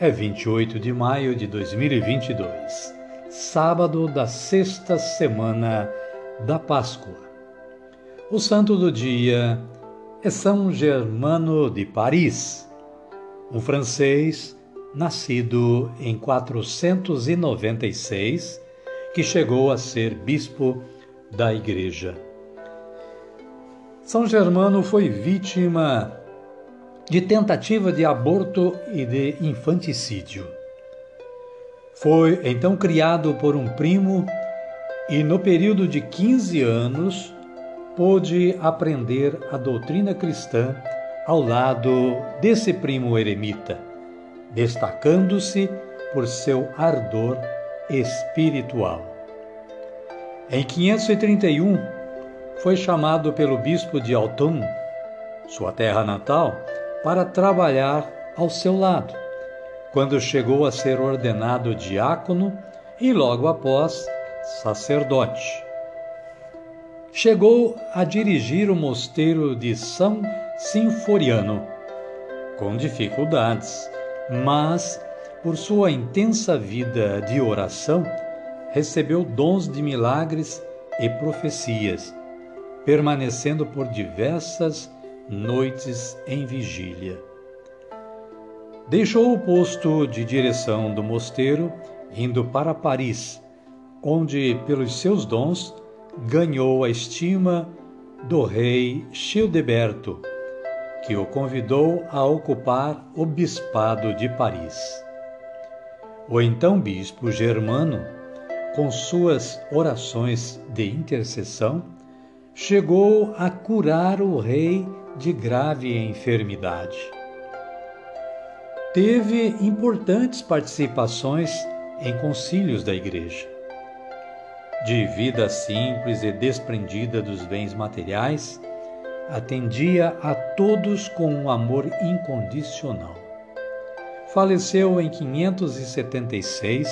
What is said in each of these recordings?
é 28 de maio de 2022, sábado da sexta semana da Páscoa. O santo do dia é São Germano de Paris, um francês nascido em 496, que chegou a ser bispo da Igreja. São Germano foi vítima de tentativa de aborto e de infanticídio. Foi então criado por um primo e, no período de 15 anos, pôde aprender a doutrina cristã ao lado desse primo eremita, destacando-se por seu ardor espiritual. Em 531, foi chamado pelo bispo de Autun, sua terra natal, para trabalhar ao seu lado, quando chegou a ser ordenado diácono e logo após sacerdote. Chegou a dirigir o mosteiro de São Sinforiano, com dificuldades, mas por sua intensa vida de oração, recebeu dons de milagres e profecias, permanecendo por diversas noites em vigília. Deixou o posto de direção do mosteiro, indo para Paris, onde, pelos seus dons, ganhou a estima do rei Childeberto, que o convidou a ocupar o bispado de Paris. O então bispo Germano, com suas orações de intercessão, chegou a curar o rei de grave enfermidade. Teve importantes participações em concílios da Igreja. De vida simples e desprendida dos bens materiais, atendia a todos com um amor incondicional. Faleceu em 576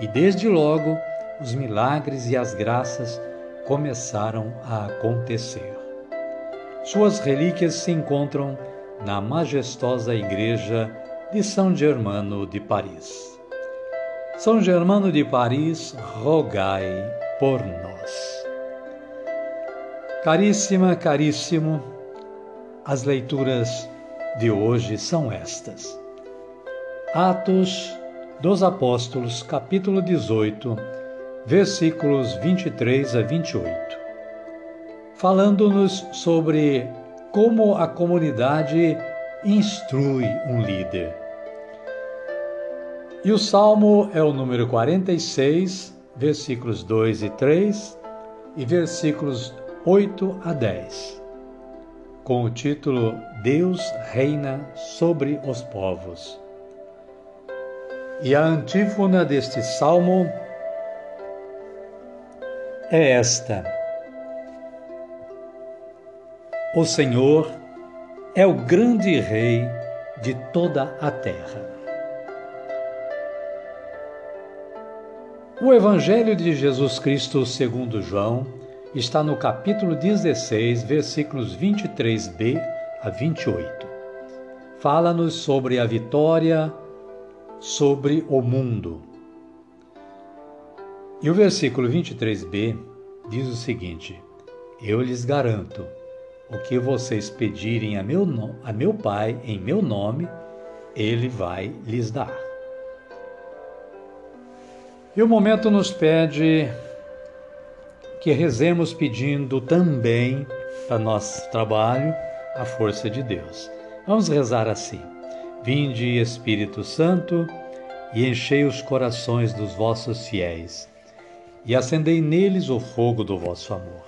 e, desde logo, os milagres e as graças começaram a acontecer. Suas relíquias se encontram na majestosa igreja de São Germano de Paris. São Germano de Paris, rogai por nós. Caríssima, caríssimo, as leituras de hoje são estas. Atos dos Apóstolos, capítulo 18, versículos 23 a 28 falando-nos sobre como a comunidade instrui um líder. E o salmo é o número 46, versículos 2 e 3 e versículos 8 a 10, com o título Deus reina sobre os povos. E a antífona deste salmo é esta. O Senhor é o grande Rei de toda a terra. O Evangelho de Jesus Cristo segundo João está no capítulo 16, versículos 23b a 28. Fala-nos sobre a vitória sobre o mundo. E o versículo 23b diz o seguinte: Eu lhes garanto o que vocês pedirem a meu, a meu Pai em meu nome, ele vai lhes dar. E o momento nos pede que rezemos pedindo também para nosso trabalho a força de Deus. Vamos rezar assim: Vinde, Espírito Santo, e enchei os corações dos vossos fiéis, e acendei neles o fogo do vosso amor.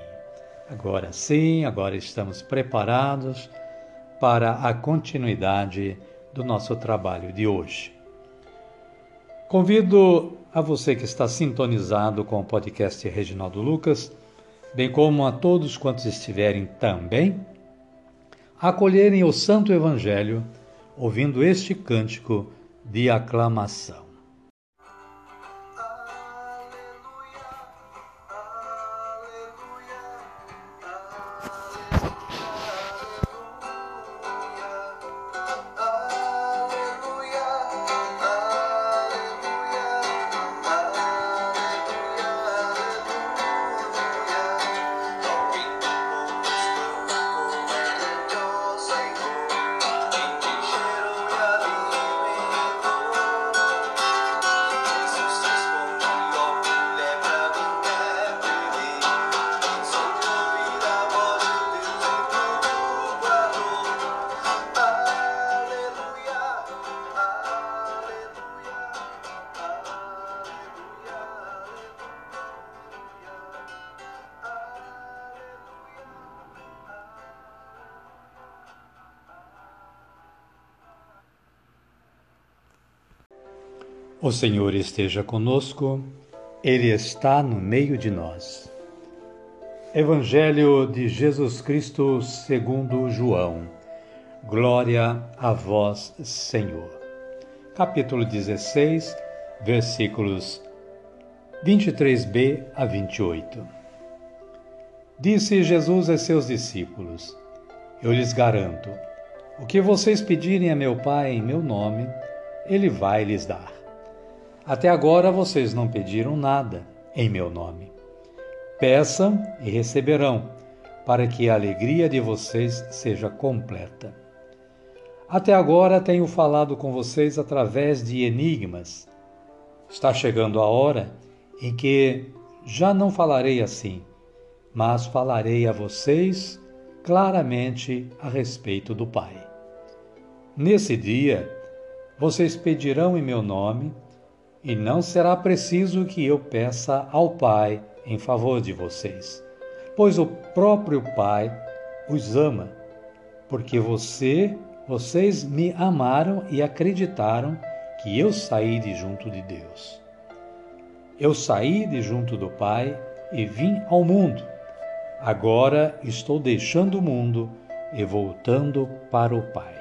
Agora sim, agora estamos preparados para a continuidade do nosso trabalho de hoje. Convido a você que está sintonizado com o podcast Reginaldo Lucas, bem como a todos quantos estiverem também, a acolherem o Santo Evangelho ouvindo este cântico de aclamação. O Senhor esteja conosco, Ele está no meio de nós. Evangelho de Jesus Cristo segundo João. Glória a vós, Senhor. Capítulo 16, versículos 23b a 28. Disse Jesus a seus discípulos: Eu lhes garanto, o que vocês pedirem a meu Pai em meu nome, Ele vai lhes dar. Até agora vocês não pediram nada em meu nome. Peçam e receberão, para que a alegria de vocês seja completa. Até agora tenho falado com vocês através de enigmas. Está chegando a hora em que já não falarei assim, mas falarei a vocês claramente a respeito do Pai. Nesse dia, vocês pedirão em meu nome e não será preciso que eu peça ao Pai em favor de vocês, pois o próprio Pai os ama, porque você, vocês me amaram e acreditaram que eu saí de junto de Deus. Eu saí de junto do Pai e vim ao mundo. Agora estou deixando o mundo e voltando para o Pai.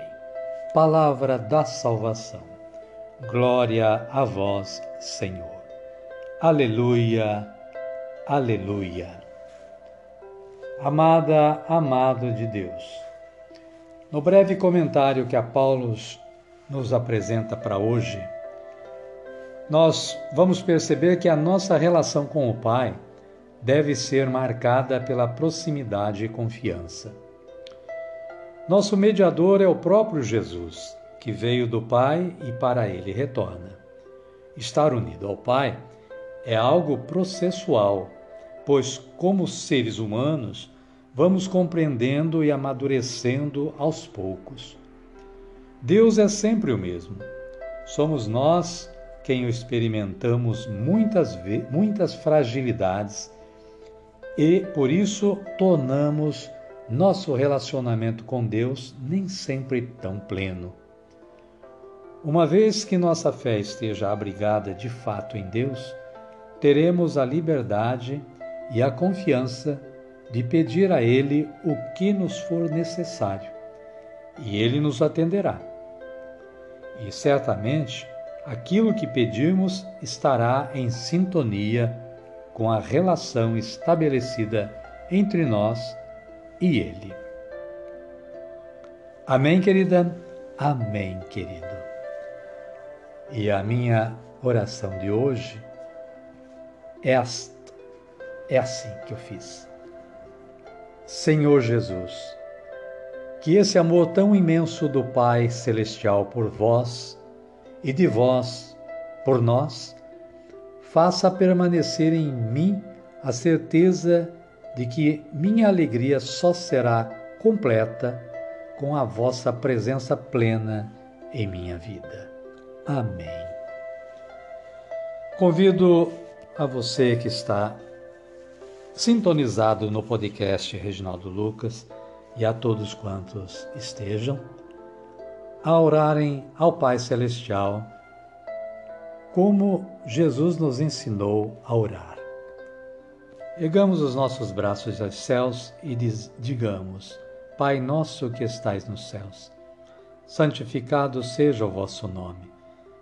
Palavra da salvação. Glória a vós, Senhor. Aleluia, aleluia. Amada, amado de Deus, no breve comentário que a Paulo nos apresenta para hoje, nós vamos perceber que a nossa relação com o Pai deve ser marcada pela proximidade e confiança. Nosso mediador é o próprio Jesus, que veio do Pai e para ele retorna. Estar unido ao Pai é algo processual, pois, como seres humanos, vamos compreendendo e amadurecendo aos poucos. Deus é sempre o mesmo. Somos nós quem o experimentamos muitas, muitas fragilidades e, por isso, tornamos nosso relacionamento com Deus nem sempre tão pleno. Uma vez que nossa fé esteja abrigada de fato em Deus, teremos a liberdade e a confiança de pedir a Ele o que nos for necessário, e Ele nos atenderá. E certamente aquilo que pedirmos estará em sintonia com a relação estabelecida entre nós e Ele. Amém, querida? Amém, querido. E a minha oração de hoje é, é assim que eu fiz. Senhor Jesus, que esse amor tão imenso do Pai Celestial por vós e de vós por nós faça permanecer em mim a certeza de que minha alegria só será completa com a vossa presença plena em minha vida. Amém. Convido a você que está sintonizado no podcast Reginaldo Lucas e a todos quantos estejam a orarem ao Pai Celestial como Jesus nos ensinou a orar. Ergamos os nossos braços aos céus e digamos: Pai nosso que estais nos céus, santificado seja o vosso nome.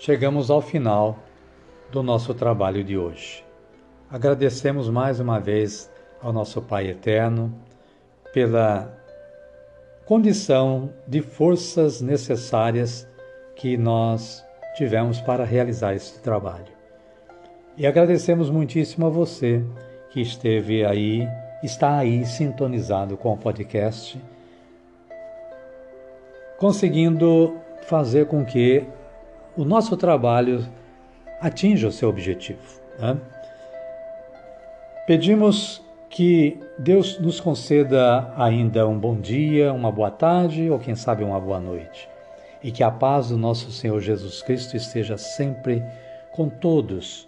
chegamos ao final do nosso trabalho de hoje. Agradecemos mais uma vez ao nosso Pai Eterno pela condição de forças necessárias que nós tivemos para realizar esse trabalho. E agradecemos muitíssimo a você que esteve aí, está aí sintonizado com o podcast conseguindo fazer com que o nosso trabalho atinja o seu objetivo. Né? Pedimos que Deus nos conceda ainda um bom dia, uma boa tarde ou quem sabe uma boa noite. E que a paz do nosso Senhor Jesus Cristo esteja sempre com todos,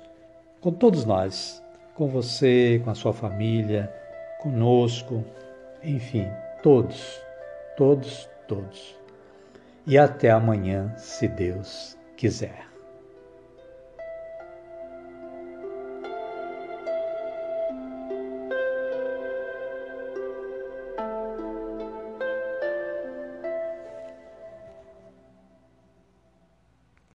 com todos nós, com você, com a sua família, conosco, enfim, todos, todos, todos e até amanhã, se Deus quiser.